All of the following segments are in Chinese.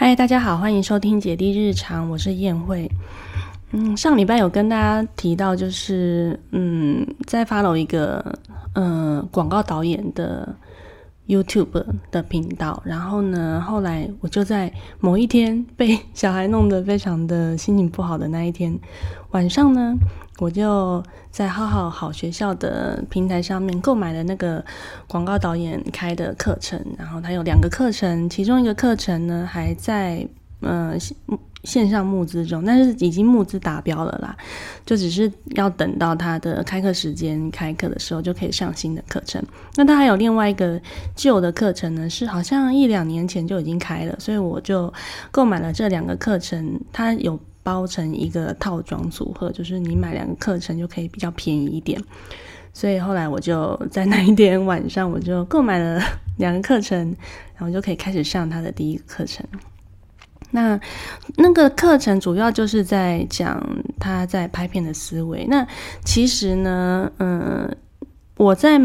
嗨，大家好，欢迎收听姐弟日常，我是宴会。嗯，上礼拜有跟大家提到，就是嗯，在 follow 一个嗯广告导演的 YouTube 的频道，然后呢，后来我就在某一天被小孩弄得非常的心情不好的那一天晚上呢。我就在浩浩好学校的平台上面购买了那个广告导演开的课程，然后他有两个课程，其中一个课程呢还在呃线上募资中，但是已经募资达标了啦，就只是要等到他的开课时间开课的时候就可以上新的课程。那他还有另外一个旧的课程呢，是好像一两年前就已经开了，所以我就购买了这两个课程，它有。包成一个套装组合，就是你买两个课程就可以比较便宜一点。所以后来我就在那一天晚上，我就购买了两个课程，然后就可以开始上他的第一个课程。那那个课程主要就是在讲他在拍片的思维。那其实呢，嗯，我在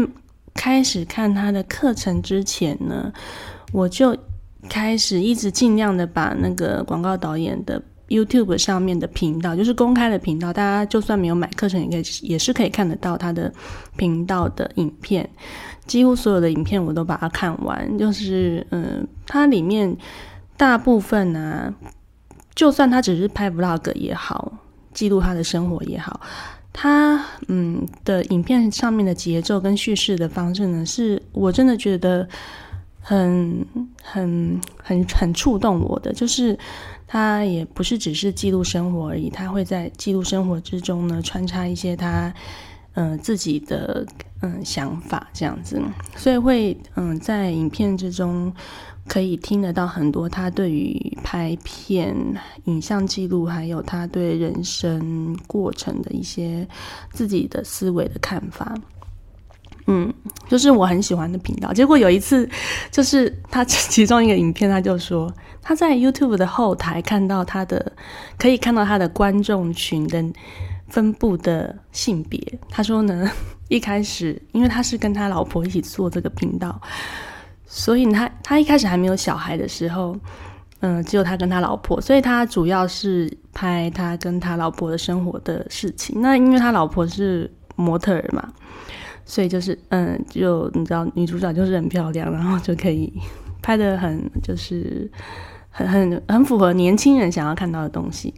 开始看他的课程之前呢，我就开始一直尽量的把那个广告导演的。YouTube 上面的频道就是公开的频道，大家就算没有买课程，也可以也是可以看得到他的频道的影片。几乎所有的影片我都把它看完，就是嗯，它里面大部分呢，就算他只是拍 Vlog 也好，记录他的生活也好，他嗯的影片上面的节奏跟叙事的方式呢，是我真的觉得很很很很触动我的，就是。他也不是只是记录生活而已，他会在记录生活之中呢穿插一些他嗯自己的嗯想法这样子，所以会嗯在影片之中可以听得到很多他对于拍片、影像记录，还有他对人生过程的一些自己的思维的看法。嗯，就是我很喜欢的频道。结果有一次，就是他 其中一个影片，他就说他在 YouTube 的后台看到他的，可以看到他的观众群的分布的性别。他说呢，一开始因为他是跟他老婆一起做这个频道，所以他他一开始还没有小孩的时候，嗯，只有他跟他老婆，所以他主要是拍他跟他老婆的生活的事情。那因为他老婆是模特儿嘛。所以就是，嗯，就你知道，女主角就是很漂亮，然后就可以 拍的很，就是很很很符合年轻人想要看到的东西。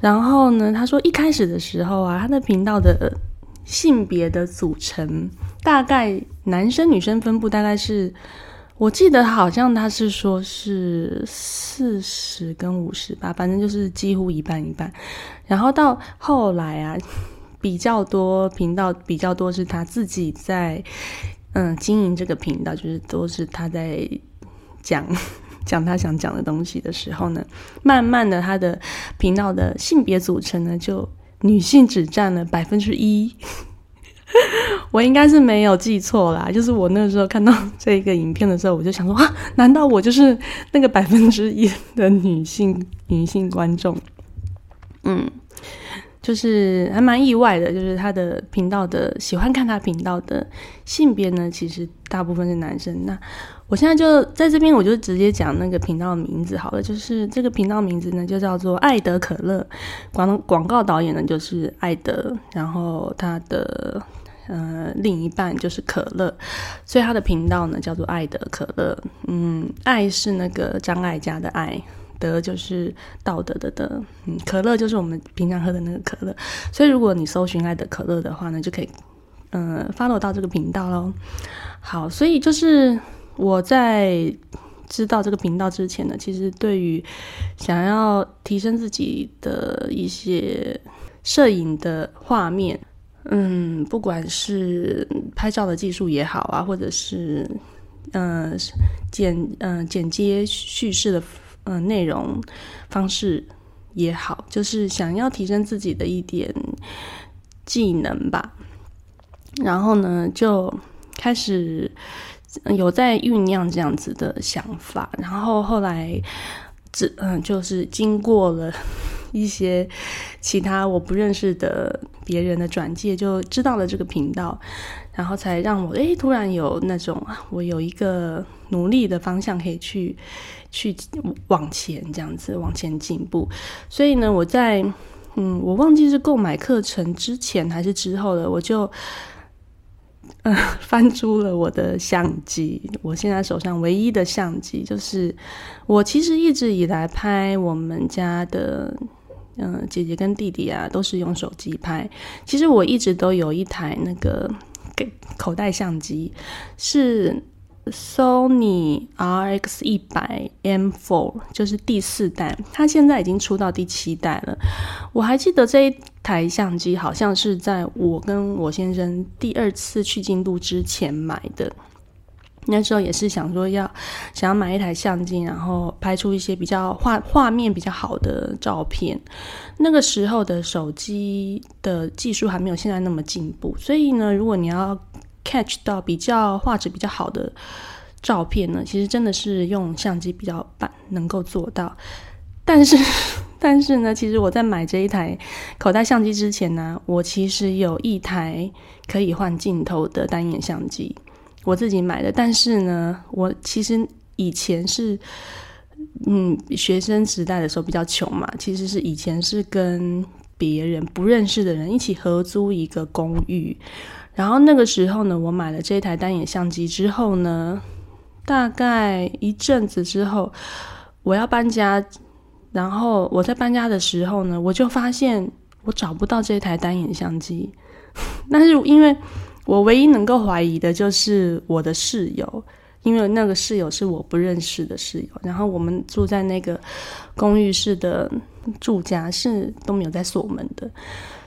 然后呢，他说一开始的时候啊，他的频道的性别的组成大概男生女生分布大概是，我记得好像他是说是四十跟五十吧，反正就是几乎一半一半。然后到后来啊。比较多频道，比较多是他自己在嗯经营这个频道，就是都是他在讲 讲他想讲的东西的时候呢，慢慢的他的频道的性别组成呢，就女性只占了百分之一。我应该是没有记错啦，就是我那个时候看到这个影片的时候，我就想说啊，难道我就是那个百分之一的女性女性观众？嗯。就是还蛮意外的，就是他的频道的喜欢看他频道的性别呢，其实大部分是男生。那我现在就在这边，我就直接讲那个频道的名字好了。就是这个频道名字呢，就叫做爱德可乐。广广告导演呢就是爱德，然后他的呃另一半就是可乐，所以他的频道呢叫做爱德可乐。嗯，爱是那个张爱嘉的爱。德就是道德的德，嗯，可乐就是我们平常喝的那个可乐，所以如果你搜寻爱的可乐的话呢，就可以，嗯，follow 到这个频道喽。好，所以就是我在知道这个频道之前呢，其实对于想要提升自己的一些摄影的画面，嗯，不管是拍照的技术也好啊，或者是嗯剪嗯剪接叙事的。嗯，内容方式也好，就是想要提升自己的一点技能吧。然后呢，就开始有在酝酿这样子的想法。然后后来，只嗯，就是经过了一些其他我不认识的别人的转介，就知道了这个频道，然后才让我诶突然有那种我有一个努力的方向可以去去往前这样子往前进步。所以呢，我在嗯，我忘记是购买课程之前还是之后了，我就。嗯，翻出了我的相机。我现在手上唯一的相机，就是我其实一直以来拍我们家的，嗯，姐姐跟弟弟啊，都是用手机拍。其实我一直都有一台那个给口袋相机，是。Sony RX 一百 M4 就是第四代，它现在已经出到第七代了。我还记得这一台相机好像是在我跟我先生第二次去京都之前买的。那时候也是想说要想要买一台相机，然后拍出一些比较画画面比较好的照片。那个时候的手机的技术还没有现在那么进步，所以呢，如果你要 catch 到比较画质比较好的照片呢，其实真的是用相机比较办能够做到。但是，但是呢，其实我在买这一台口袋相机之前呢，我其实有一台可以换镜头的单眼相机，我自己买的。但是呢，我其实以前是，嗯，学生时代的时候比较穷嘛，其实是以前是跟别人不认识的人一起合租一个公寓。然后那个时候呢，我买了这台单眼相机之后呢，大概一阵子之后，我要搬家，然后我在搬家的时候呢，我就发现我找不到这台单眼相机。但是因为我唯一能够怀疑的就是我的室友，因为那个室友是我不认识的室友，然后我们住在那个公寓式的住家是都没有在锁门的。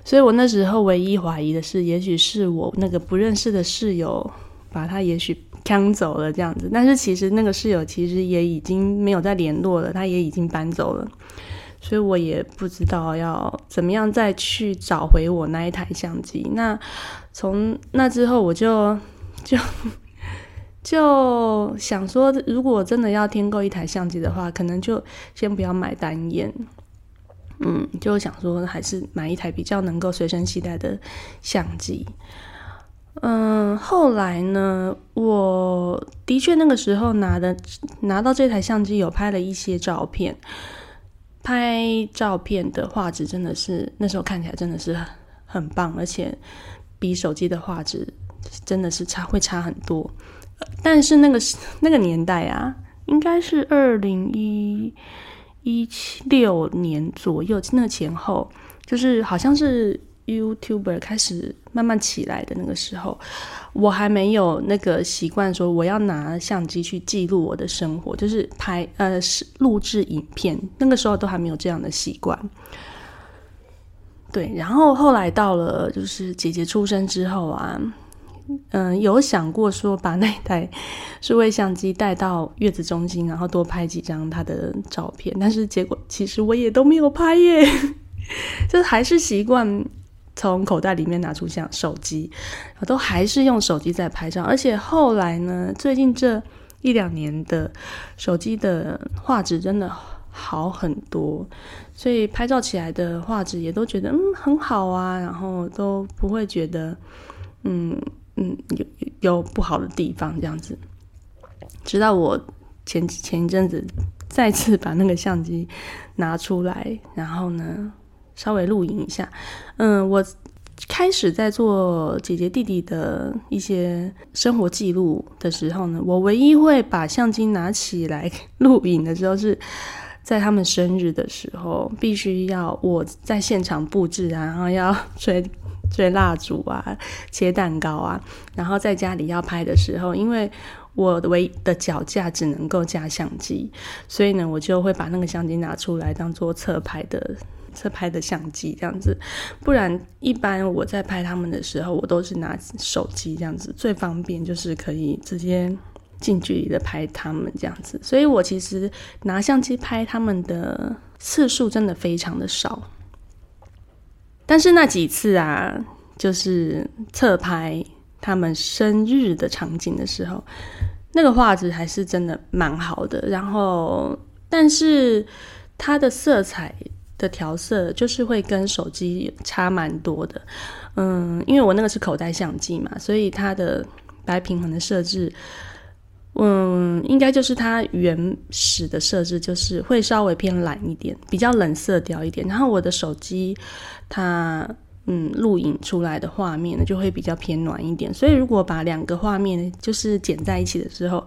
所以我那时候唯一怀疑的是，也许是我那个不认识的室友把他也许抢走了这样子。但是其实那个室友其实也已经没有再联络了，他也已经搬走了。所以我也不知道要怎么样再去找回我那一台相机。那从那之后，我就 就就想说，如果真的要添购一台相机的话，可能就先不要买单眼。嗯，就想说还是买一台比较能够随身携带的相机。嗯，后来呢，我的确那个时候拿的拿到这台相机，有拍了一些照片。拍照片的画质真的是那时候看起来真的是很棒，而且比手机的画质真的是差会差很多。但是那个那个年代啊，应该是二零一。一七六年左右，那前后就是好像是 YouTuber 开始慢慢起来的那个时候，我还没有那个习惯说我要拿相机去记录我的生活，就是拍呃是录制影片，那个时候都还没有这样的习惯。对，然后后来到了就是姐姐出生之后啊。嗯，有想过说把那台数位相机带到月子中心，然后多拍几张她的照片，但是结果其实我也都没有拍耶，就还是习惯从口袋里面拿出相手机，都还是用手机在拍照。而且后来呢，最近这一两年的手机的画质真的好很多，所以拍照起来的画质也都觉得嗯很好啊，然后都不会觉得嗯。嗯，有有不好的地方，这样子。直到我前前一阵子再次把那个相机拿出来，然后呢稍微录影一下。嗯，我开始在做姐姐弟弟的一些生活记录的时候呢，我唯一会把相机拿起来 录影的时候，是在他们生日的时候，必须要我在现场布置啊，然后要吹。吹蜡烛啊，切蛋糕啊，然后在家里要拍的时候，因为我的唯一的脚架只能够架相机，所以呢，我就会把那个相机拿出来当做侧拍的侧拍的相机这样子。不然，一般我在拍他们的时候，我都是拿手机这样子，最方便就是可以直接近距离的拍他们这样子。所以我其实拿相机拍他们的次数真的非常的少。但是那几次啊，就是侧拍他们生日的场景的时候，那个画质还是真的蛮好的。然后，但是它的色彩的调色就是会跟手机差蛮多的。嗯，因为我那个是口袋相机嘛，所以它的白平衡的设置，嗯，应该就是它原始的设置，就是会稍微偏蓝一点，比较冷色调一点。然后我的手机它。嗯，录影出来的画面呢，就会比较偏暖一点。所以如果把两个画面就是剪在一起的时候，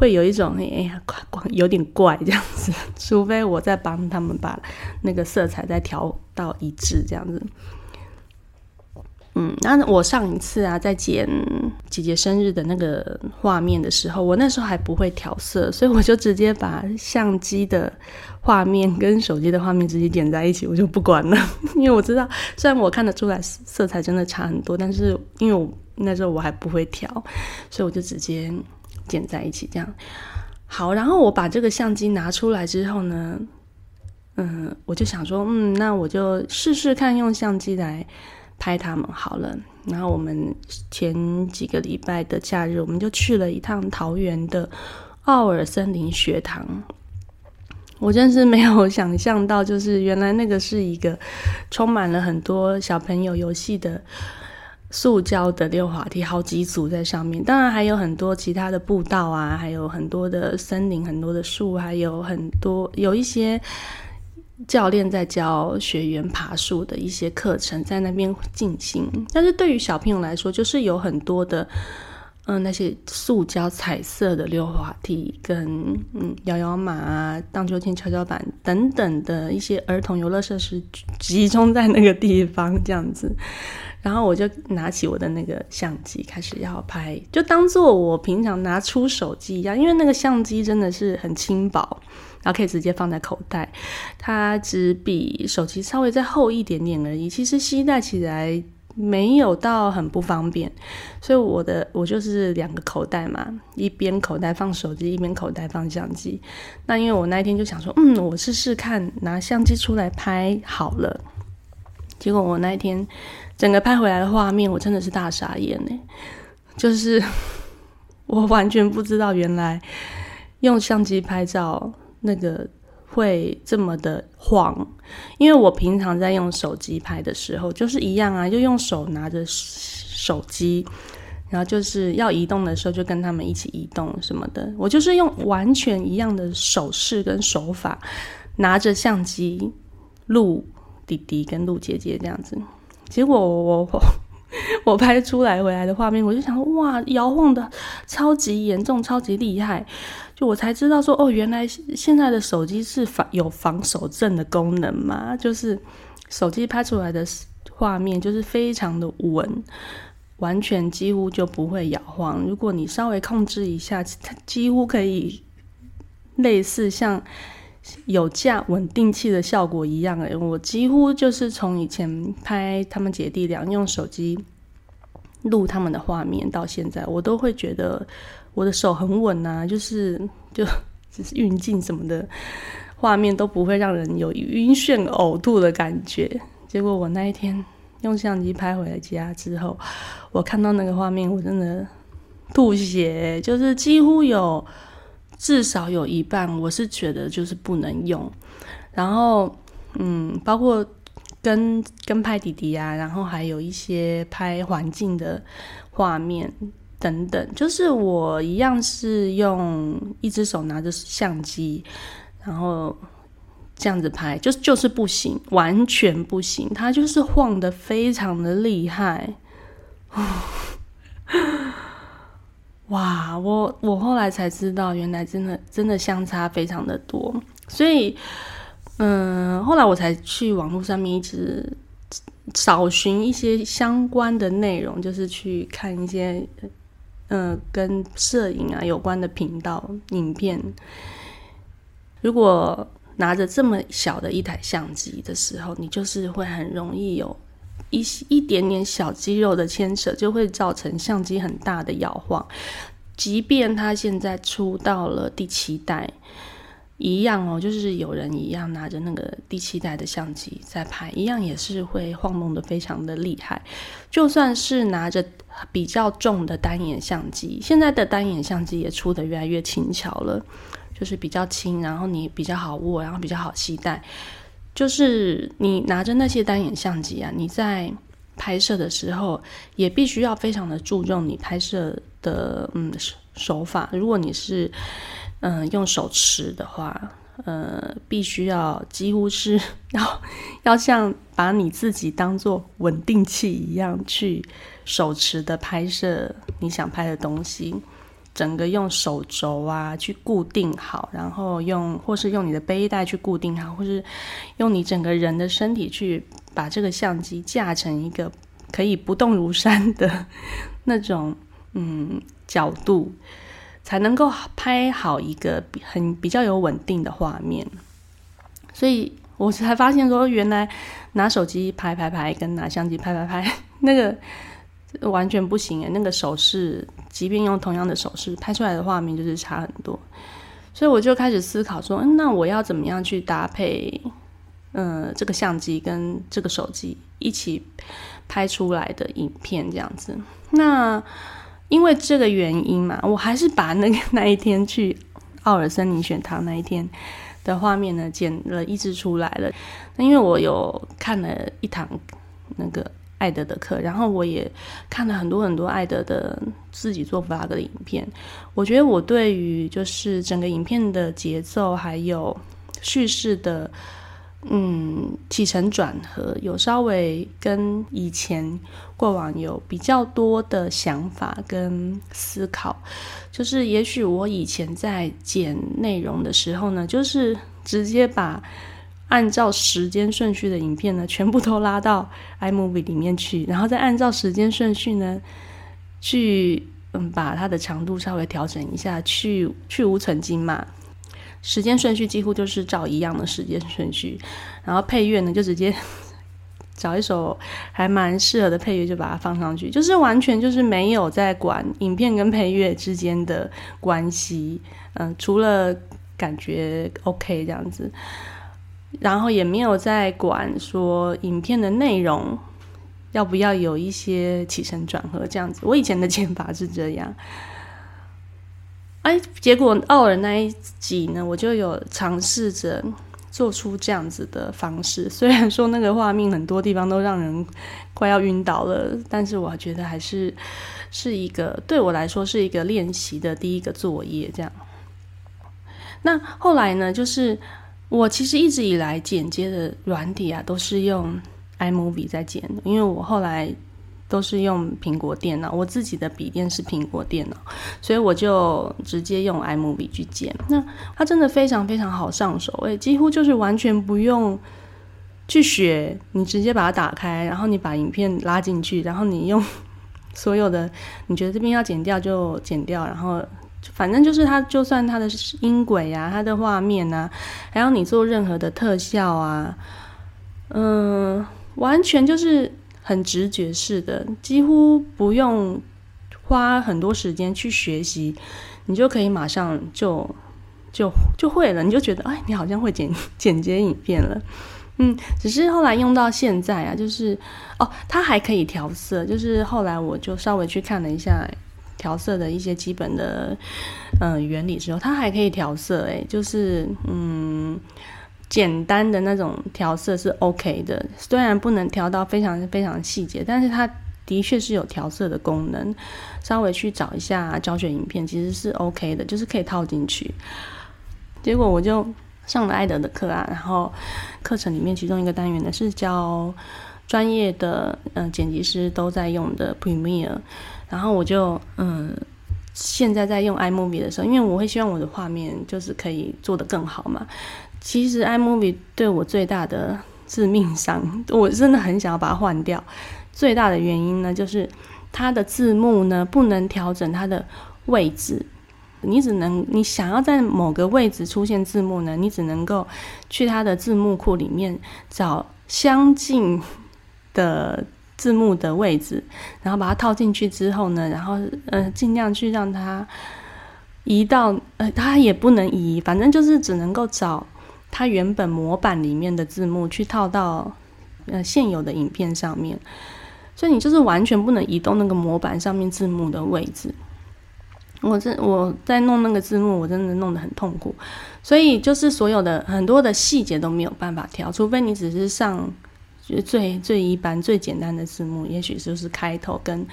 会有一种哎呀，怪有点怪这样子。除非我在帮他们把那个色彩再调到一致这样子。嗯，那我上一次啊，在剪姐姐生日的那个画面的时候，我那时候还不会调色，所以我就直接把相机的画面跟手机的画面直接剪在一起，我就不管了，因为我知道，虽然我看得出来色彩真的差很多，但是因为我那时候我还不会调，所以我就直接剪在一起这样。好，然后我把这个相机拿出来之后呢，嗯，我就想说，嗯，那我就试试看用相机来。拍他们好了，然后我们前几个礼拜的假日，我们就去了一趟桃园的奥尔森林学堂。我真是没有想象到，就是原来那个是一个充满了很多小朋友游戏的塑胶的溜滑梯，好几组在上面。当然还有很多其他的步道啊，还有很多的森林，很多的树，还有很多有一些。教练在教学员爬树的一些课程，在那边进行。但是对于小朋友来说，就是有很多的，嗯，那些塑胶彩色的溜滑梯，跟嗯摇摇马啊、荡秋千、跷跷板等等的一些儿童游乐设施集中在那个地方，这样子。然后我就拿起我的那个相机，开始要拍，就当做我平常拿出手机一样，因为那个相机真的是很轻薄。然后可以直接放在口袋，它只比手机稍微再厚一点点而已。其实携带起来没有到很不方便，所以我的我就是两个口袋嘛，一边口袋放手机，一边口袋放相机。那因为我那一天就想说，嗯，我试试看拿相机出来拍好了。结果我那一天整个拍回来的画面，我真的是大傻眼呢，就是我完全不知道原来用相机拍照。那个会这么的晃，因为我平常在用手机拍的时候，就是一样啊，就用手拿着手机，然后就是要移动的时候就跟他们一起移动什么的。我就是用完全一样的手势跟手法，拿着相机录弟弟跟录姐姐这样子。结果我 我拍出来回来的画面，我就想哇，摇晃的超级严重，超级厉害。我才知道说哦，原来现在的手机是防有防手震的功能嘛？就是手机拍出来的画面就是非常的稳，完全几乎就不会摇晃。如果你稍微控制一下，它几乎可以类似像有架稳定器的效果一样。诶，我几乎就是从以前拍他们姐弟俩用手机录他们的画面到现在，我都会觉得。我的手很稳呐，就是就只是运镜什么的画面都不会让人有晕眩呕吐的感觉。结果我那一天用相机拍回来家之后，我看到那个画面，我真的吐血，就是几乎有至少有一半，我是觉得就是不能用。然后嗯，包括跟跟拍弟弟啊，然后还有一些拍环境的画面。等等，就是我一样是用一只手拿着相机，然后这样子拍，就就是不行，完全不行，它就是晃的非常的厉害。哇，我我后来才知道，原来真的真的相差非常的多，所以嗯，后来我才去网络上面一直找寻一些相关的内容，就是去看一些。嗯，跟摄影啊有关的频道影片，如果拿着这么小的一台相机的时候，你就是会很容易有一一点点小肌肉的牵扯，就会造成相机很大的摇晃。即便它现在出到了第七代。一样哦，就是有人一样拿着那个第七代的相机在拍，一样也是会晃动的非常的厉害。就算是拿着比较重的单眼相机，现在的单眼相机也出的越来越轻巧了，就是比较轻，然后你比较好握，然后比较好携带。就是你拿着那些单眼相机啊，你在拍摄的时候也必须要非常的注重你拍摄的嗯手法。如果你是嗯用手持的话。呃，必须要几乎是 要要像把你自己当做稳定器一样去手持的拍摄你想拍的东西，整个用手肘啊去固定好，然后用或是用你的背带去固定好，或是用你整个人的身体去把这个相机架成一个可以不动如山的 那种嗯角度。才能够拍好一个很比较有稳定的画面，所以我才发现说，原来拿手机拍拍拍跟拿相机拍拍拍 那个完全不行诶，那个手势，即便用同样的手势拍出来的画面就是差很多。所以我就开始思考说，那我要怎么样去搭配，嗯，这个相机跟这个手机一起拍出来的影片这样子？那。因为这个原因嘛，我还是把那个 那一天去奥尔森林选堂那一天的画面呢剪了一支出来了。那因为我有看了一堂那个艾德的课，然后我也看了很多很多艾德的自己做 vlog 的影片。我觉得我对于就是整个影片的节奏还有叙事的。嗯，起承转合有稍微跟以前过往有比较多的想法跟思考，就是也许我以前在剪内容的时候呢，就是直接把按照时间顺序的影片呢，全部都拉到 iMovie 里面去，然后再按照时间顺序呢，去嗯把它的长度稍微调整一下，去去无存精嘛。时间顺序几乎就是照一样的时间顺序，然后配乐呢就直接 找一首还蛮适合的配乐就把它放上去，就是完全就是没有在管影片跟配乐之间的关系，嗯，除了感觉 OK 这样子，然后也没有在管说影片的内容要不要有一些起承转合这样子，我以前的 剪法是这样。哎，结果奥尔那一集呢，我就有尝试着做出这样子的方式。虽然说那个画面很多地方都让人快要晕倒了，但是我觉得还是是一个对我来说是一个练习的第一个作业。这样，那后来呢，就是我其实一直以来剪接的软体啊，都是用 iMovie 在剪，因为我后来。都是用苹果电脑，我自己的笔电是苹果电脑，所以我就直接用 iMovie 去剪。那它真的非常非常好上手，诶，几乎就是完全不用去学，你直接把它打开，然后你把影片拉进去，然后你用所有的你觉得这边要剪掉就剪掉，然后反正就是它，就算它的音轨啊、它的画面啊，还有你做任何的特效啊，嗯，完全就是。很直觉式的，几乎不用花很多时间去学习，你就可以马上就就就会了。你就觉得，哎，你好像会剪剪接影片了。嗯，只是后来用到现在啊，就是哦，它还可以调色。就是后来我就稍微去看了一下调色的一些基本的嗯原理之后，它还可以调色。哎，就是嗯。简单的那种调色是 OK 的，虽然不能调到非常非常细节，但是它的确是有调色的功能。稍微去找一下教学影片，其实是 OK 的，就是可以套进去。结果我就上了艾德的课啊，然后课程里面其中一个单元呢是教专业的嗯剪辑师都在用的 Premiere，然后我就嗯现在在用 iMovie 的时候，因为我会希望我的画面就是可以做得更好嘛。其实 iMovie 对我最大的致命伤，我真的很想要把它换掉。最大的原因呢，就是它的字幕呢不能调整它的位置，你只能你想要在某个位置出现字幕呢，你只能够去它的字幕库里面找相近的字幕的位置，然后把它套进去之后呢，然后呃尽量去让它移到呃它也不能移，反正就是只能够找。它原本模板里面的字幕去套到呃现有的影片上面，所以你就是完全不能移动那个模板上面字幕的位置。我这我在弄那个字幕，我真的弄得很痛苦，所以就是所有的很多的细节都没有办法调，除非你只是上最最一般最简单的字幕，也许就是开头跟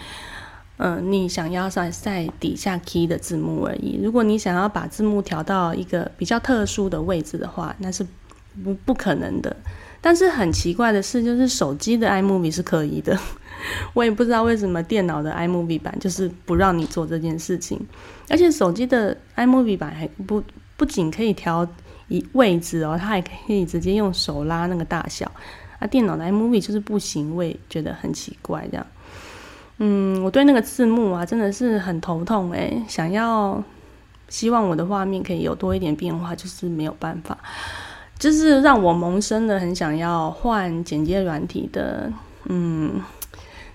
嗯你想要在在底下 key 的字幕而已。如果你想要把字幕调到一个比较特殊的位置的话，那是不不可能的。但是很奇怪的是，就是手机的 iMovie 是可以的。我也不知道为什么电脑的 iMovie 版就是不让你做这件事情，而且手机的 iMovie 版还不不仅可以调一位置哦，它还可以直接用手拉那个大小。啊，电脑的 iMovie 就是不行，我也觉得很奇怪这样。嗯，我对那个字幕啊真的是很头痛诶，想要希望我的画面可以有多一点变化，就是没有办法，就是让我萌生了很想要换剪接软体的，嗯。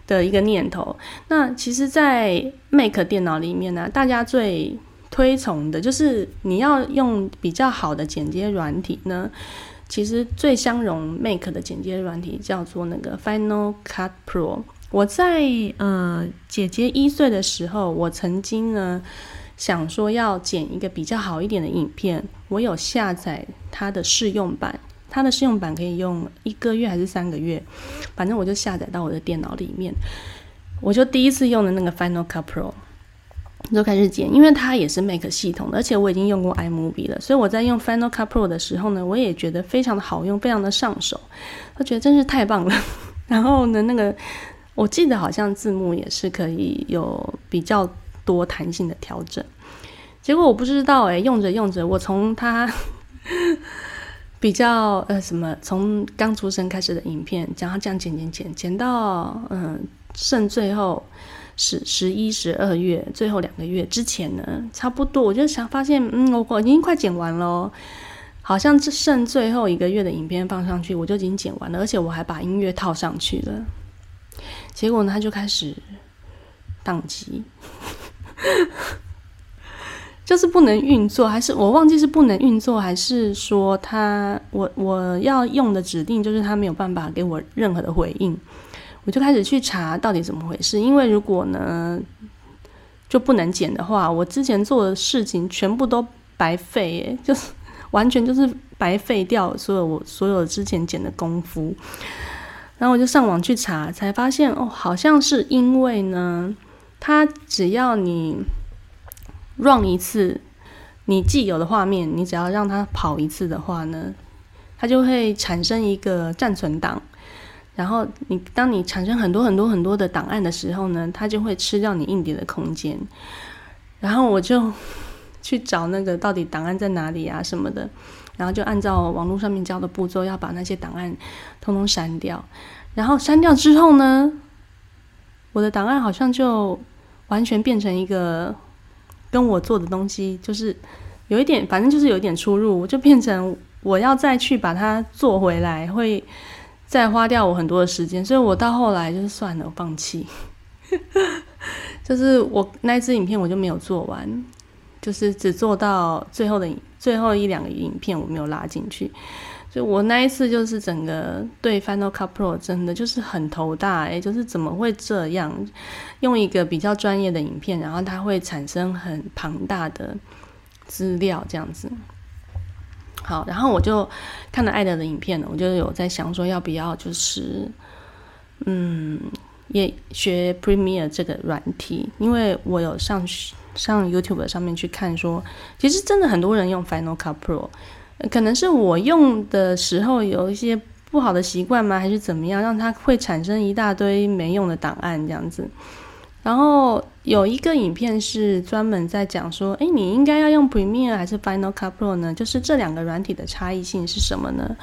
的一个念头。那其实，在 Mac 电脑里面呢，大家最推崇的就是你要用比较好的剪接软体呢。其实最相容 Mac 的剪接软体叫做那个 Final Cut Pro。我在呃姐姐一岁的时候，我曾经呢想说要剪一个比较好一点的影片，我有下载它的试用版。它的试用版可以用一个月还是三个月，反正我就下载到我的电脑里面，我就第一次用的那个 Final Cut Pro 就开始剪，因为它也是 Mac 系统的，而且我已经用过 iMovie 了，所以我在用 Final Cut Pro 的时候呢，我也觉得非常的好用，非常的上手，我觉得真是太棒了。然后呢，那个我记得好像字幕也是可以有比较多弹性的调整，结果我不知道诶，用着用着，我从它。比较呃什么，从刚出生开始的影片，讲它这样剪剪剪剪到嗯剩最后十十一十二月最后两个月之前呢，差不多我就想发现嗯我我已经快剪完了，好像只剩最后一个月的影片放上去，我就已经剪完了，而且我还把音乐套上去了，结果呢他就开始宕机。就是不能运作，还是我忘记是不能运作，还是说他我我要用的指令就是他没有办法给我任何的回应，我就开始去查到底怎么回事。因为如果呢就不能剪的话，我之前做的事情全部都白费，就是完全就是白费掉所有我所有之前剪的功夫。然后我就上网去查，才发现哦，好像是因为呢，它只要你。run 一次，你既有的画面，你只要让它跑一次的话呢，它就会产生一个暂存档。然后你当你产生很多很多很多的档案的时候呢，它就会吃掉你硬碟的空间。然后我就去找那个到底档案在哪里啊什么的，然后就按照网络上面教的步骤，要把那些档案通通删掉。然后删掉之后呢，我的档案好像就完全变成一个。跟我做的东西就是有一点，反正就是有一点出入，就变成我要再去把它做回来，会再花掉我很多的时间，所以我到后来就是算了，我放弃。就是我那支影片我就没有做完，就是只做到最后的最后一两个影片我没有拉进去。就我那一次就是整个对 Final Cut Pro 真的就是很头大诶，就是怎么会这样？用一个比较专业的影片，然后它会产生很庞大的资料这样子。好，然后我就看了艾德的影片呢，我就有在想说要不要就是嗯也学 Premiere 这个软体，因为我有上上 YouTube 上面去看说，其实真的很多人用 Final Cut Pro。可能是我用的时候有一些不好的习惯吗？还是怎么样，让它会产生一大堆没用的档案这样子？然后有一个影片是专门在讲说，诶，你应该要用 Premiere 还是 Final Cut Pro 呢？就是这两个软体的差异性是什么呢？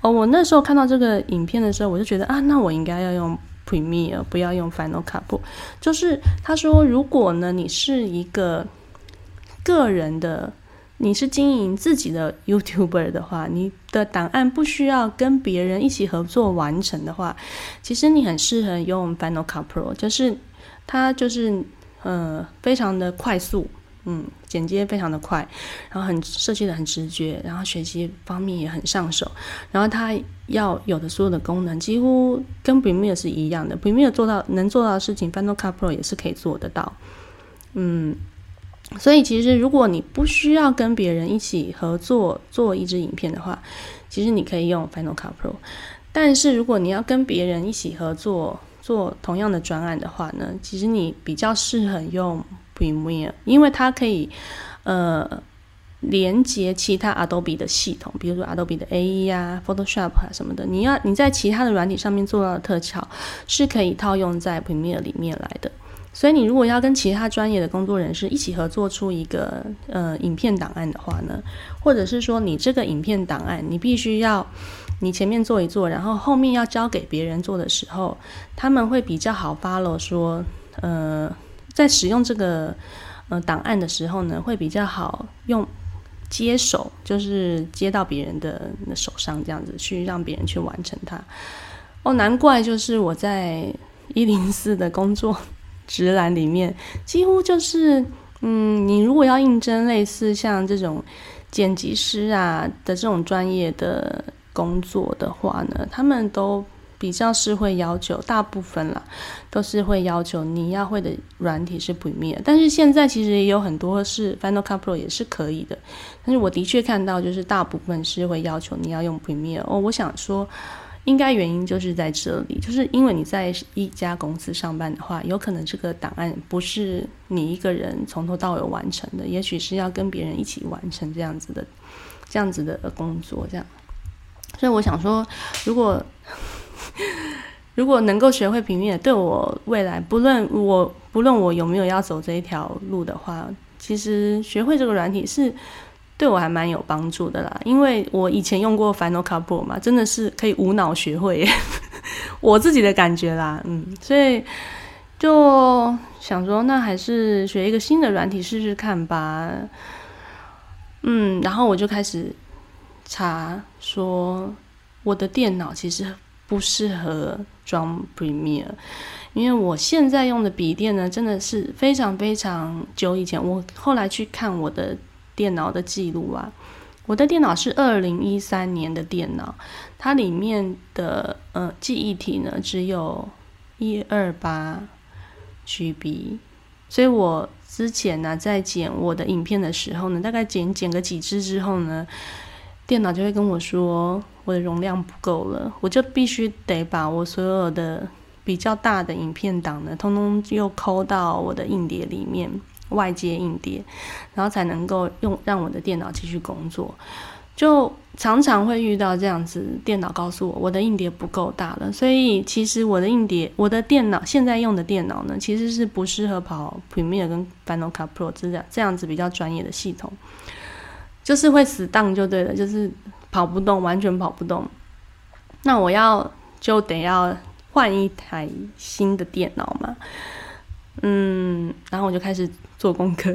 哦，我那时候看到这个影片的时候，我就觉得啊，那我应该要用 Premiere，不要用 Final Cut Pro。就是他说，如果呢，你是一个个人的。你是经营自己的 YouTuber 的话，你的档案不需要跟别人一起合作完成的话，其实你很适合用 Final Cut Pro，就是它就是呃非常的快速，嗯，剪接非常的快，然后很设计的很直觉，然后学习方面也很上手，然后它要有的所有的功能几乎跟 Premiere 是一样的，Premiere 做到能做到的事情，Final Cut Pro 也是可以做得到，嗯。所以其实如果你不需要跟别人一起合作做一支影片的话，其实你可以用 Final Cut Pro。但是如果你要跟别人一起合作做同样的专案的话呢，其实你比较适合用 Premiere，因为它可以呃连接其他 Adobe 的系统，比如说 Adobe 的 A.E 啊、Photoshop 啊什么的。你要你在其他的软体上面做到的特效，是可以套用在 Premiere 里面来的。所以你如果要跟其他专业的工作人士一起合作出一个呃影片档案的话呢，或者是说你这个影片档案你必须要你前面做一做，然后后面要交给别人做的时候，他们会比较好 follow 说呃在使用这个呃档案的时候呢，会比较好用接手，就是接到别人的手上这样子去让别人去完成它。哦，难怪就是我在一零四的工作。职栏里面几乎就是，嗯，你如果要应征类似像这种剪辑师啊的这种专业的工作的话呢，他们都比较是会要求，大部分啦都是会要求你要会的软体是 Premiere，但是现在其实也有很多是 Final Cut Pro 也是可以的，但是我的确看到就是大部分是会要求你要用 Premiere 哦，我想说。应该原因就是在这里，就是因为你在一家公司上班的话，有可能这个档案不是你一个人从头到尾完成的，也许是要跟别人一起完成这样子的，这样子的工作，这样。所以我想说，如果如果能够学会平面，对我未来不论我不论我有没有要走这一条路的话，其实学会这个软体是。对我还蛮有帮助的啦，因为我以前用过 Final Cut Pro 嘛，真的是可以无脑学会，我自己的感觉啦，嗯，所以就想说，那还是学一个新的软体试试看吧，嗯，然后我就开始查，说我的电脑其实不适合装 Premiere，因为我现在用的笔电呢，真的是非常非常久以前，我后来去看我的。电脑的记录啊，我的电脑是二零一三年的电脑，它里面的呃记忆体呢只有一二八 GB，所以我之前呢在剪我的影片的时候呢，大概剪剪个几支之后呢，电脑就会跟我说我的容量不够了，我就必须得把我所有的比较大的影片档呢，通通又抠到我的硬碟里面。外接硬碟，然后才能够用让我的电脑继续工作。就常常会遇到这样子，电脑告诉我我的硬碟不够大了。所以其实我的硬碟，我的电脑现在用的电脑呢，其实是不适合跑 Premiere 跟 Final Cut Pro 这样这样子比较专业的系统，就是会死当就对了，就是跑不动，完全跑不动。那我要就得要换一台新的电脑嘛。嗯，然后我就开始做功课。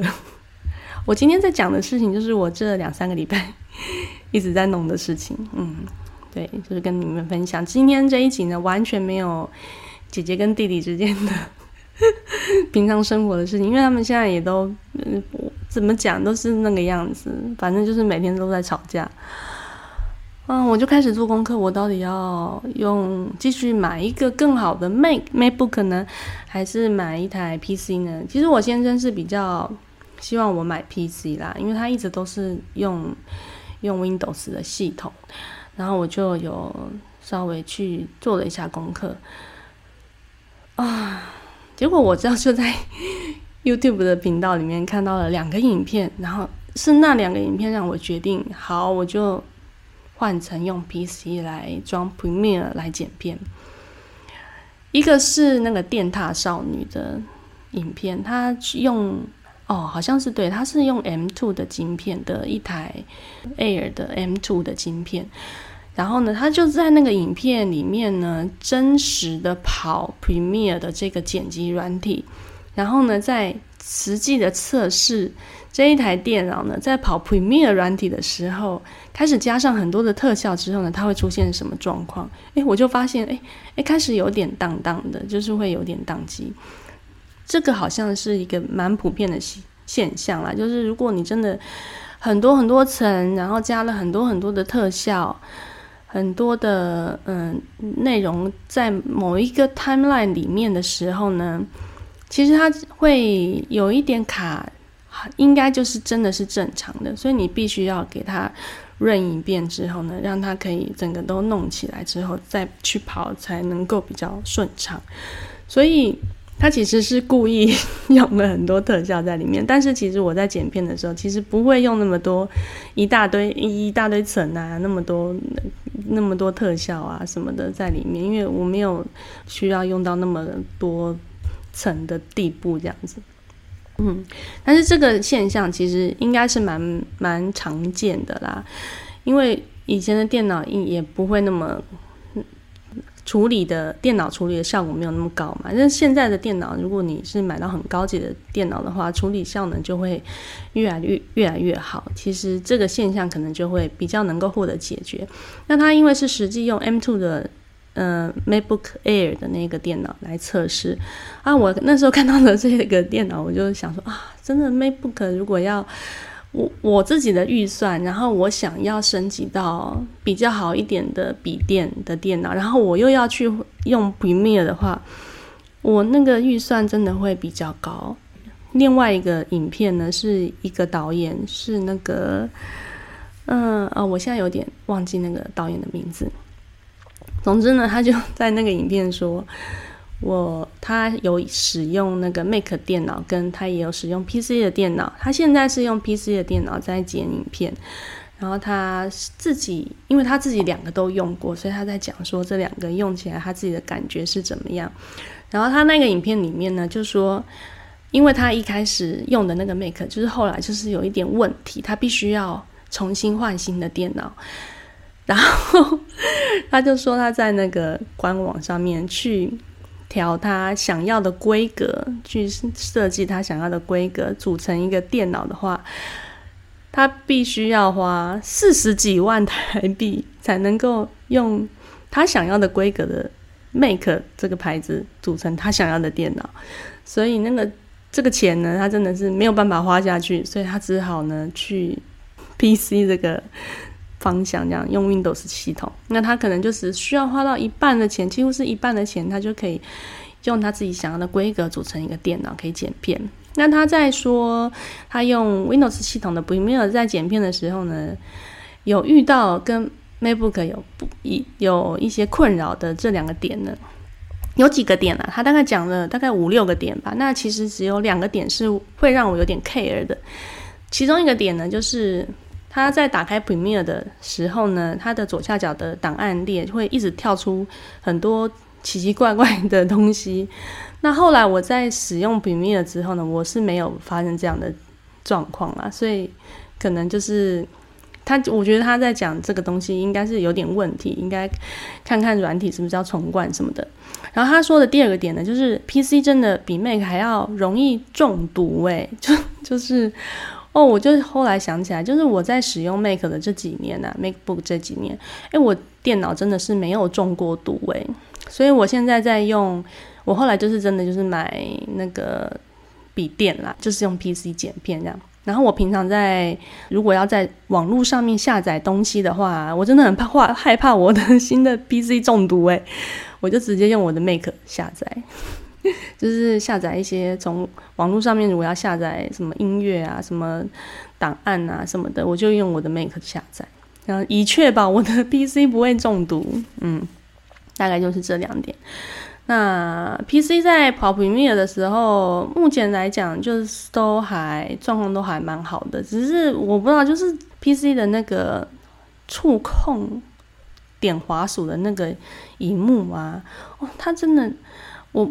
我今天在讲的事情，就是我这两三个礼拜 一直在弄的事情。嗯，对，就是跟你们分享。今天这一集呢，完全没有姐姐跟弟弟之间的 平常生活的事情，因为他们现在也都怎么讲都是那个样子，反正就是每天都在吵架。嗯，我就开始做功课，我到底要用继续买一个更好的 Mac MacBook 呢，还是买一台 PC 呢？其实我先生是比较希望我买 PC 啦，因为他一直都是用用 Windows 的系统，然后我就有稍微去做了一下功课啊，结果我知道就在 YouTube 的频道里面看到了两个影片，然后是那两个影片让我决定，好，我就。换成用 PC 来装 Premiere 来剪片，一个是那个电塔少女的影片，她用哦，好像是对，她是用 M2 的晶片的一台 Air 的 M2 的晶片，然后呢，她就在那个影片里面呢，真实的跑 Premiere 的这个剪辑软体，然后呢，在实际的测试。这一台电脑呢，在跑 Premiere 软体的时候，开始加上很多的特效之后呢，它会出现什么状况？诶，我就发现，诶，诶，开始有点荡荡的，就是会有点宕机。这个好像是一个蛮普遍的现现象啦。就是如果你真的很多很多层，然后加了很多很多的特效，很多的嗯内容在某一个 timeline 里面的时候呢，其实它会有一点卡。应该就是真的是正常的，所以你必须要给它润一遍之后呢，让它可以整个都弄起来之后再去跑，才能够比较顺畅。所以他其实是故意用了很多特效在里面，但是其实我在剪片的时候，其实不会用那么多一大堆一大堆层啊，那么多那么多特效啊什么的在里面，因为我没有需要用到那么多层的地步这样子。嗯，但是这个现象其实应该是蛮蛮常见的啦，因为以前的电脑也不会那么处理的电脑处理的效果没有那么高嘛。但是现在的电脑，如果你是买到很高级的电脑的话，处理效能就会越来越越来越好。其实这个现象可能就会比较能够获得解决。那它因为是实际用 M2 的。呃，MacBook Air 的那个电脑来测试啊，我那时候看到的这个电脑，我就想说啊，真的 MacBook 如果要我我自己的预算，然后我想要升级到比较好一点的笔电的电脑，然后我又要去用 Premiere 的话，我那个预算真的会比较高。另外一个影片呢，是一个导演，是那个嗯啊，我现在有点忘记那个导演的名字。总之呢，他就 在那个影片说，我他有使用那个 Mac 电脑，跟他也有使用 PC 的电脑。他现在是用 PC 的电脑在剪影片，然后他自己，因为他自己两个都用过，所以他在讲说这两个用起来他自己的感觉是怎么样。然后他那个影片里面呢，就说，因为他一开始用的那个 Mac，就是后来就是有一点问题，他必须要重新换新的电脑。然后 他就说他在那个官网上面去调他想要的规格，去设计他想要的规格，组成一个电脑的话，他必须要花四十几万台币才能够用他想要的规格的 Make 这个牌子组成他想要的电脑。所以那个这个钱呢，他真的是没有办法花下去，所以他只好呢去 PC 这个。方向这样用 Windows 系统，那他可能就是需要花到一半的钱，几乎是一半的钱，他就可以用他自己想要的规格组成一个电脑，可以剪片。那他在说他用 Windows 系统的 Premiere 在剪片的时候呢，有遇到跟 MacBook 有不一有一些困扰的这两个点呢，有几个点啊？他大概讲了大概五六个点吧。那其实只有两个点是会让我有点 care 的，其中一个点呢就是。他在打开 Premiere 的时候呢，它的左下角的档案列会一直跳出很多奇奇怪怪的东西。那后来我在使用 Premiere 之后呢，我是没有发生这样的状况啦，所以可能就是他，我觉得他在讲这个东西应该是有点问题，应该看看软体是不是要重灌什么的。然后他说的第二个点呢，就是 PC 真的比 Mac 还要容易中毒，诶，就就是。哦，我就后来想起来，就是我在使用 Mac 的这几年呢，MacBook 这几年，哎，我电脑真的是没有中过毒诶，所以我现在在用，我后来就是真的就是买那个笔电啦，就是用 PC 剪片这样。然后我平常在如果要在网络上面下载东西的话，我真的很怕 害怕我的 新的 PC 中毒诶，我就直接用我的 Mac 下载。就是下载一些从网络上面，如果要下载什么音乐啊、什么档案啊什么的，我就用我的 Mac 下载，然后以确保我的 PC 不会中毒。嗯，大概就是这两点。那 PC 在跑 Premiere 的时候，目前来讲就是都还状况都还蛮好的，只是我不知道，就是 PC 的那个触控点滑鼠的那个荧幕啊，哦，它真的我。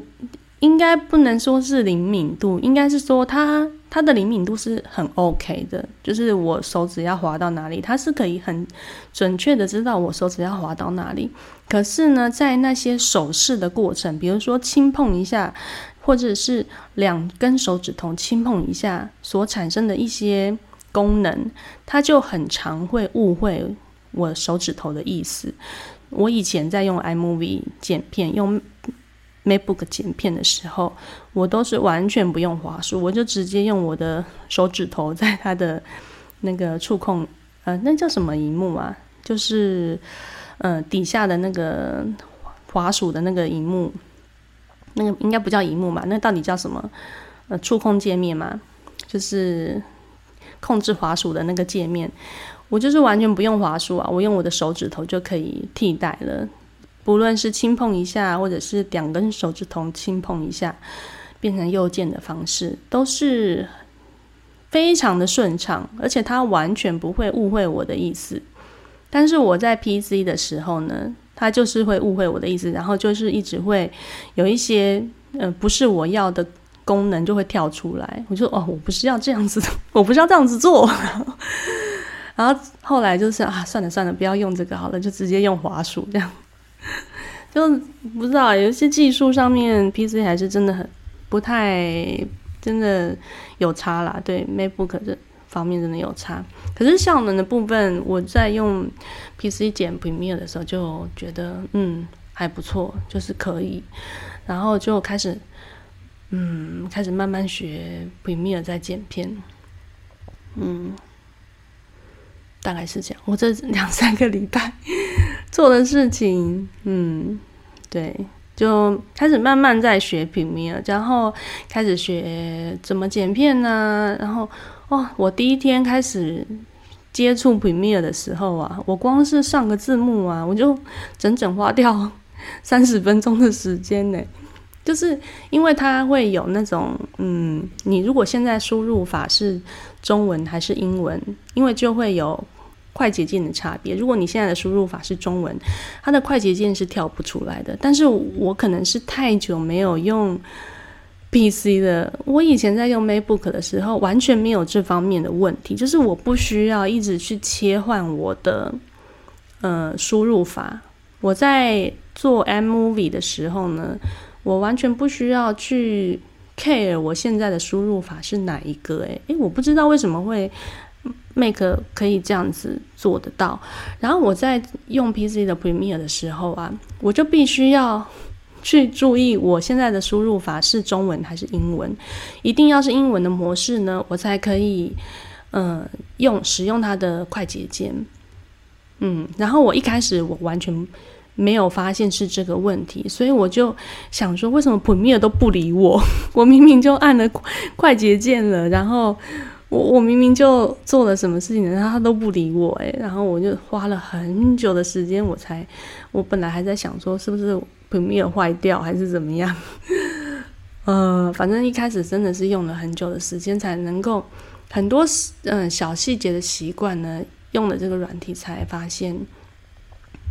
应该不能说是灵敏度，应该是说它它的灵敏度是很 OK 的，就是我手指要滑到哪里，它是可以很准确的知道我手指要滑到哪里。可是呢，在那些手势的过程，比如说轻碰一下，或者是两根手指头轻碰一下所产生的一些功能，它就很常会误会我手指头的意思。我以前在用 M V 剪片用。MacBook 剪片的时候，我都是完全不用滑鼠，我就直接用我的手指头在它的那个触控，呃，那叫什么荧幕啊？就是，呃，底下的那个滑鼠的那个荧幕，那个应该不叫荧幕嘛？那到底叫什么？呃，触控界面嘛？就是控制滑鼠的那个界面，我就是完全不用滑鼠啊，我用我的手指头就可以替代了。不论是轻碰一下，或者是两根手指头轻碰一下，变成右键的方式，都是非常的顺畅，而且它完全不会误会我的意思。但是我在 PC 的时候呢，它就是会误会我的意思，然后就是一直会有一些呃不是我要的功能就会跳出来。我就哦，我不是要这样子，我不是要这样子做。然后后来就是啊，算了算了，不要用这个好了，就直接用滑鼠这样。就不知道有一些技术上面，PC 还是真的很不太真的有差啦。对 MacBook 这方面真的有差，可是效能的部分，我在用 PC 剪 Premiere 的时候就觉得嗯还不错，就是可以，然后就开始嗯开始慢慢学 Premiere 在剪片，嗯。大概是这样，我这两三个礼拜 做的事情，嗯，对，就开始慢慢在学平面了然后开始学怎么剪片呢？然后，哇，我第一天开始接触 Premiere 的时候啊，我光是上个字幕啊，我就整整花掉 三十分钟的时间呢。就是因为它会有那种，嗯，你如果现在输入法是中文还是英文，因为就会有。快捷键的差别，如果你现在的输入法是中文，它的快捷键是跳不出来的。但是我可能是太久没有用 PC 了，我以前在用 MacBook 的时候，完全没有这方面的问题，就是我不需要一直去切换我的呃输入法。我在做 M Movie 的时候呢，我完全不需要去 care 我现在的输入法是哪一个。诶诶，我不知道为什么会。Make 可以这样子做得到，然后我在用 PC 的 Premiere 的时候啊，我就必须要去注意我现在的输入法是中文还是英文，一定要是英文的模式呢，我才可以嗯用使用它的快捷键。嗯，然后我一开始我完全没有发现是这个问题，所以我就想说，为什么 Premiere 都不理我？我明明就按了快捷键了，然后。我我明明就做了什么事情，然后他都不理我，诶，然后我就花了很久的时间，我才，我本来还在想说是不是 Premiere 坏掉还是怎么样，呃，反正一开始真的是用了很久的时间才能够很多嗯小细节的习惯呢，用了这个软体才发现，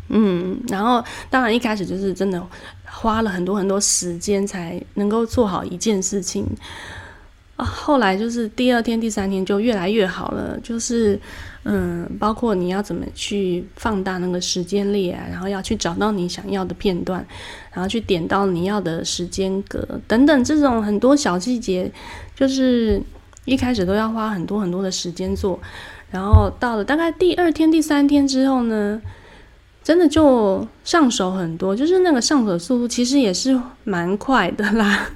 嗯，然后当然一开始就是真的花了很多很多时间才能够做好一件事情。后来就是第二天、第三天就越来越好了。就是，嗯，包括你要怎么去放大那个时间列啊，然后要去找到你想要的片段，然后去点到你要的时间格等等，这种很多小细节，就是一开始都要花很多很多的时间做。然后到了大概第二天、第三天之后呢，真的就上手很多，就是那个上手速度其实也是蛮快的啦。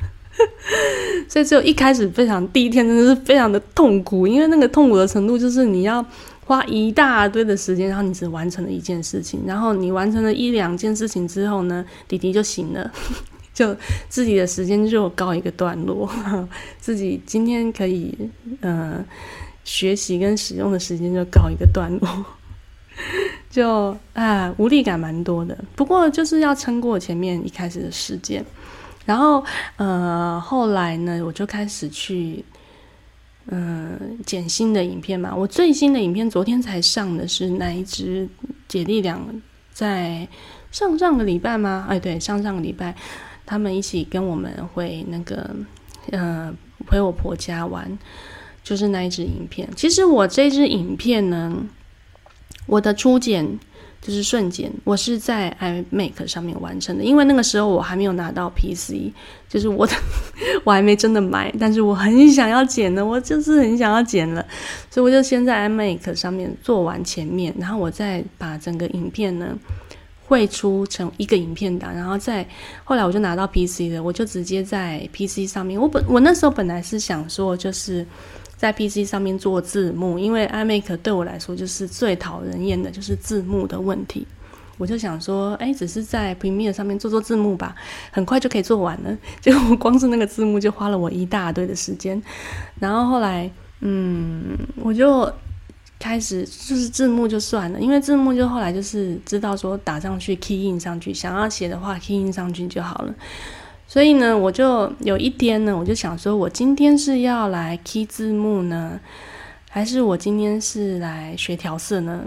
所以只有一开始非常第一天真的是非常的痛苦，因为那个痛苦的程度就是你要花一大堆的时间，然后你只完成了一件事情，然后你完成了一两件事情之后呢，弟弟就醒了，就自己的时间就告一个段落，自己今天可以呃学习跟使用的时间就告一个段落，就啊无力感蛮多的，不过就是要撑过前面一开始的时间。然后，呃，后来呢，我就开始去，嗯，剪新的影片嘛。我最新的影片昨天才上的是那一支姐弟俩在上上个礼拜吗？哎，对，上上个礼拜他们一起跟我们回那个，呃，回我婆家玩，就是那一支影片。其实我这支影片呢，我的初剪。就是瞬间，我是在 iMac 上面完成的，因为那个时候我还没有拿到 PC，就是我的我还没真的买，但是我很想要剪的，我就是很想要剪了，所以我就先在 iMac 上面做完前面，然后我再把整个影片呢绘出成一个影片档，然后再后来我就拿到 PC 的，我就直接在 PC 上面，我本我那时候本来是想说就是。在 PC 上面做字幕，因为 iMac 对我来说就是最讨人厌的，就是字幕的问题。我就想说，哎，只是在 Premiere 上面做做字幕吧，很快就可以做完了。结果光是那个字幕就花了我一大堆的时间。然后后来，嗯，我就开始就是字幕就算了，因为字幕就后来就是知道说打上去 key in 上去，想要写的话 key in 上去就好了。所以呢，我就有一天呢，我就想说，我今天是要来 key 字幕呢，还是我今天是来学调色呢？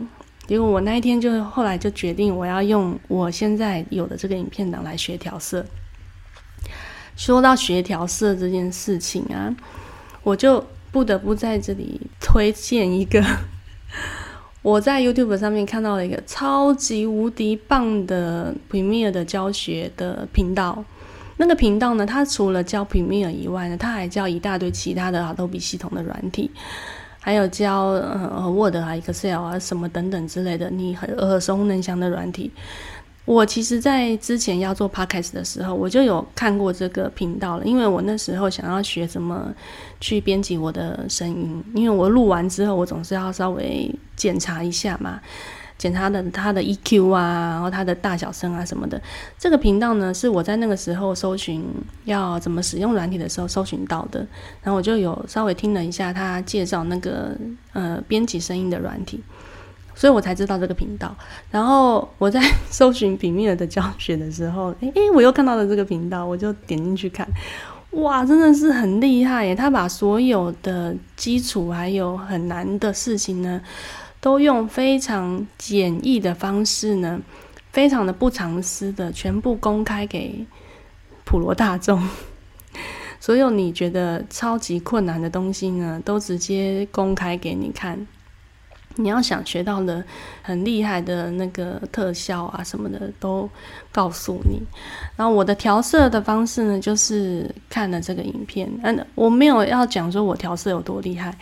结果我那一天就后来就决定，我要用我现在有的这个影片档来学调色。说到学调色这件事情啊，我就不得不在这里推荐一个 我在 YouTube 上面看到了一个超级无敌棒的 Premiere 的教学的频道。那个频道呢，它除了教 Premiere 以外呢，它还教一大堆其他的 Adobe 系统的软体。还有教呃 Word 啊、Excel 啊什么等等之类的，你很耳熟能详的软体。我其实，在之前要做 Podcast 的时候，我就有看过这个频道了，因为我那时候想要学怎么去编辑我的声音，因为我录完之后，我总是要稍微检查一下嘛。检查的它的 EQ 啊，然后它的大小声啊什么的。这个频道呢，是我在那个时候搜寻要怎么使用软体的时候搜寻到的。然后我就有稍微听了一下他介绍那个呃编辑声音的软体，所以我才知道这个频道。然后我在搜寻平面的教学的时候，诶，我又看到了这个频道，我就点进去看。哇，真的是很厉害耶！他把所有的基础还有很难的事情呢。都用非常简易的方式呢，非常的不藏私的，全部公开给普罗大众。所有你觉得超级困难的东西呢，都直接公开给你看。你要想学到的很厉害的那个特效啊什么的，都告诉你。然后我的调色的方式呢，就是看了这个影片，嗯，我没有要讲说我调色有多厉害。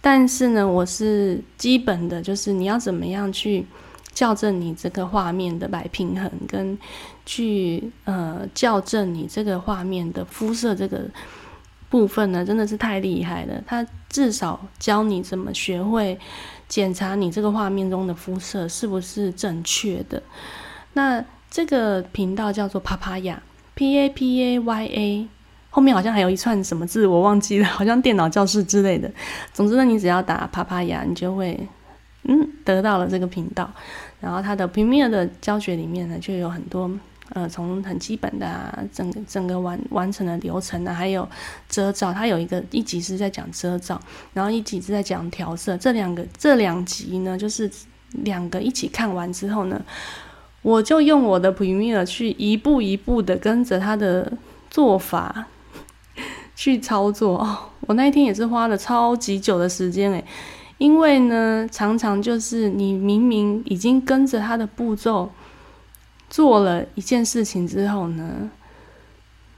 但是呢，我是基本的，就是你要怎么样去校正你这个画面的摆平衡，跟去呃校正你这个画面的肤色这个部分呢，真的是太厉害了。他至少教你怎么学会检查你这个画面中的肤色是不是正确的。那这个频道叫做 Papaya，P A P A Y A。后面好像还有一串什么字，我忘记了，好像电脑教室之类的。总之呢，你只要打“啪啪牙”，你就会嗯得到了这个频道。然后它的 Premiere 的教学里面呢，就有很多呃，从很基本的啊，整整个完完成的流程啊，还有遮罩。它有一个一集是在讲遮罩，然后一集是在讲调色。这两个这两集呢，就是两个一起看完之后呢，我就用我的 Premiere 去一步一步的跟着他的做法。去操作 哦，我那一天也是花了超级久的时间诶，因为呢，常常就是你明明已经跟着他的步骤做了一件事情之后呢，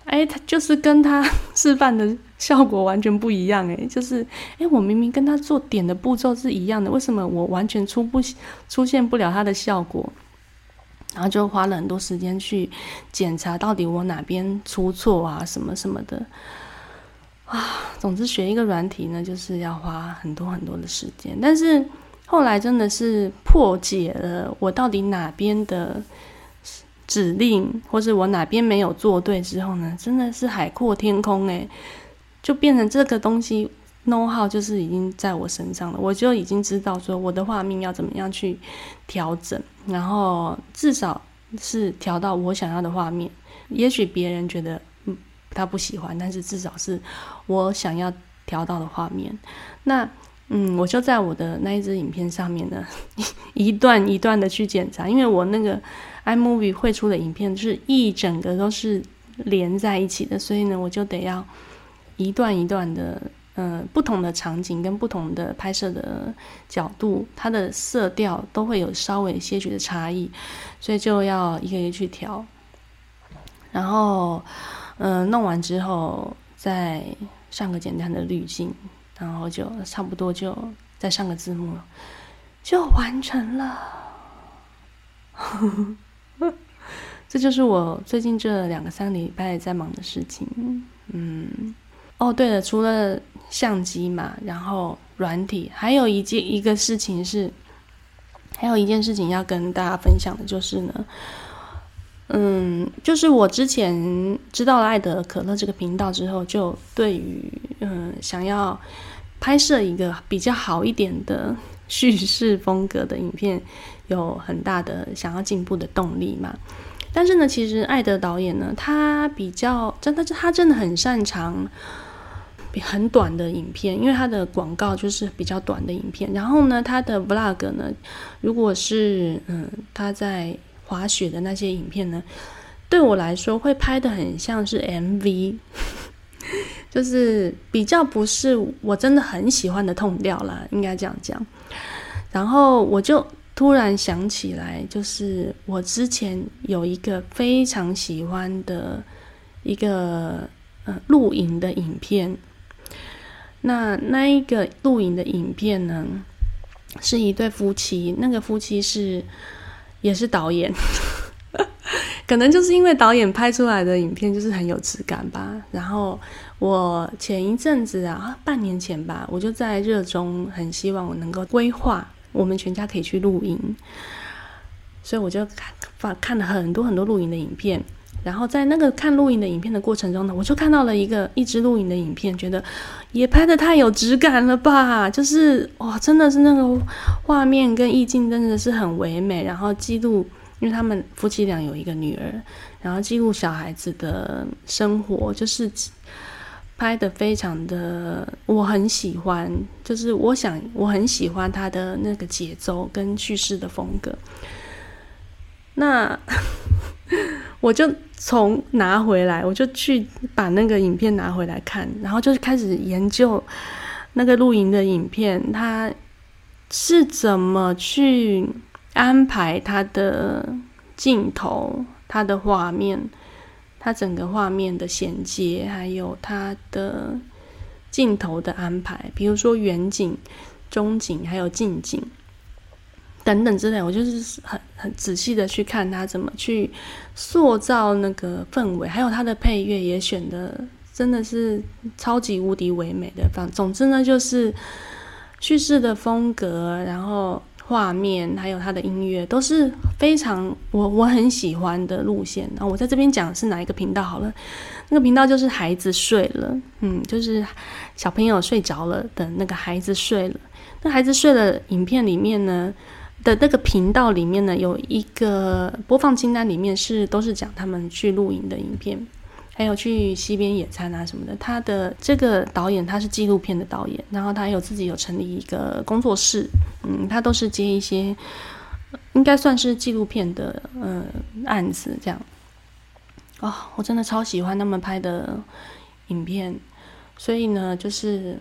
哎，他就是跟他示范的效果完全不一样诶，就是哎，我明明跟他做点的步骤是一样的，为什么我完全出不出现不了他的效果？然后就花了很多时间去检查到底我哪边出错啊，什么什么的。啊，总之学一个软体呢，就是要花很多很多的时间。但是后来真的是破解了我到底哪边的指令，或是我哪边没有做对之后呢，真的是海阔天空诶，就变成这个东西 know how 就是已经在我身上了，我就已经知道说我的画面要怎么样去调整，然后至少是调到我想要的画面。也许别人觉得。他不喜欢，但是至少是我想要调到的画面。那嗯，我就在我的那一支影片上面呢，一段一段的去检查，因为我那个 iMovie 绘出的影片是一整个都是连在一起的，所以呢，我就得要一段一段的，呃，不同的场景跟不同的拍摄的角度，它的色调都会有稍微些许的差异，所以就要一个一个去调，然后。嗯，弄完之后再上个简单的滤镜，然后就差不多就再上个字幕，就完成了。这就是我最近这两个三礼拜在忙的事情。嗯，哦，对了，除了相机嘛，然后软体，还有一件一个事情是，还有一件事情要跟大家分享的就是呢，嗯，就是我之前知道了爱德可乐这个频道之后，就对于嗯想要拍摄一个比较好一点的叙事风格的影片，有很大的想要进步的动力嘛。但是呢，其实艾德导演呢，他比较真的，他真的很擅长。很短的影片，因为他的广告就是比较短的影片。然后呢，他的 vlog 呢，如果是嗯他在滑雪的那些影片呢，对我来说会拍的很像是 MV，就是比较不是我真的很喜欢的痛调啦，应该这样讲。然后我就突然想起来，就是我之前有一个非常喜欢的一个呃露营的影片。那那一个露营的影片呢，是一对夫妻，那个夫妻是也是导演，可能就是因为导演拍出来的影片就是很有质感吧。然后我前一阵子啊，半年前吧，我就在热衷，很希望我能够规划我们全家可以去露营，所以我就看看了很多很多露营的影片。然后在那个看录影的影片的过程中呢，我就看到了一个一支录影的影片，觉得也拍的太有质感了吧！就是哇，真的是那个画面跟意境真的是很唯美。然后记录，因为他们夫妻俩有一个女儿，然后记录小孩子的生活，就是拍的非常的，我很喜欢。就是我想，我很喜欢他的那个节奏跟叙事的风格。那。我就从拿回来，我就去把那个影片拿回来看，然后就是开始研究那个露营的影片，它是怎么去安排它的镜头、它的画面、它整个画面的衔接，还有它的镜头的安排，比如说远景、中景还有近景。等等之类，我就是很很仔细的去看他怎么去塑造那个氛围，还有他的配乐也选的真的是超级无敌唯美的。反总之呢，就是叙事的风格，然后画面，还有他的音乐都是非常我我很喜欢的路线。然后我在这边讲是哪一个频道好了，那个频道就是孩子睡了，嗯，就是小朋友睡着了的那个孩子睡了。那孩子睡了，影片里面呢？的那个频道里面呢，有一个播放清单，里面是都是讲他们去露营的影片，还有去溪边野餐啊什么的。他的这个导演他是纪录片的导演，然后他有自己有成立一个工作室，嗯，他都是接一些应该算是纪录片的嗯案子这样。哦，我真的超喜欢他们拍的影片，所以呢，就是。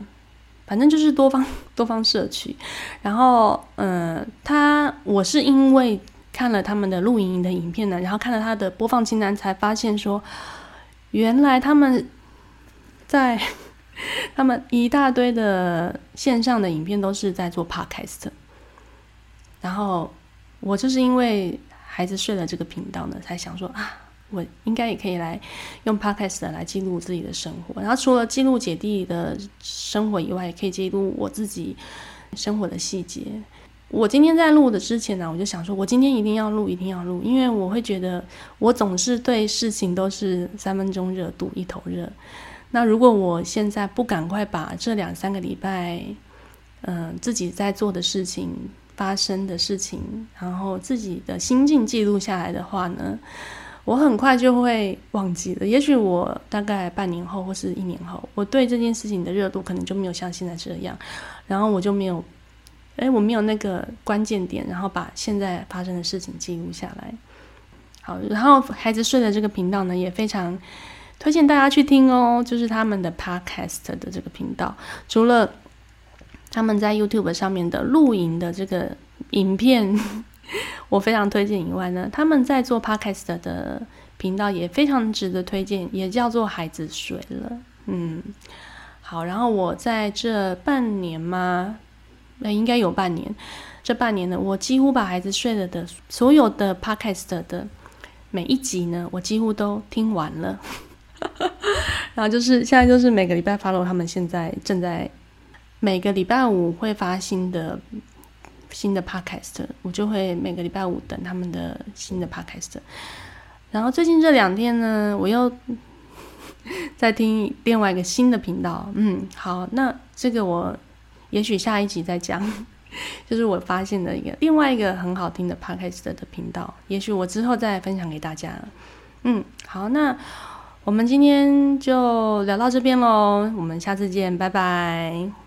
反正就是多方 多方摄取，然后嗯，他我是因为看了他们的录影的影片呢，然后看了他的播放清单，才发现说，原来他们在 他们一大堆的线上的影片都是在做 podcast，然后我就是因为孩子睡了这个频道呢，才想说啊。我应该也可以来用 podcast 来记录自己的生活，然后除了记录姐弟的生活以外，也可以记录我自己生活的细节。我今天在录的之前呢，我就想说，我今天一定要录，一定要录，因为我会觉得我总是对事情都是三分钟热度，一头热。那如果我现在不赶快把这两三个礼拜，嗯，自己在做的事情、发生的事情，然后自己的心境记录下来的话呢？我很快就会忘记了，也许我大概半年后或是一年后，我对这件事情的热度可能就没有像现在这样，然后我就没有，哎，我没有那个关键点，然后把现在发生的事情记录下来。好，然后孩子睡的这个频道呢，也非常推荐大家去听哦，就是他们的 podcast 的这个频道，除了他们在 YouTube 上面的录影的这个影片。我非常推荐以外呢，他们在做 podcast 的频道也非常值得推荐，也叫做孩子睡了。嗯，好，然后我在这半年嘛，那应该有半年，这半年呢，我几乎把孩子睡了的所有的 podcast 的每一集呢，我几乎都听完了。然后就是现在就是每个礼拜 follow 他们现在正在每个礼拜五会发新的。新的 podcast，我就会每个礼拜五等他们的新的 podcast。然后最近这两天呢，我又在听另外一个新的频道。嗯，好，那这个我也许下一集再讲，就是我发现的一个另外一个很好听的 podcast 的频道，也许我之后再分享给大家。嗯，好，那我们今天就聊到这边喽，我们下次见，拜拜。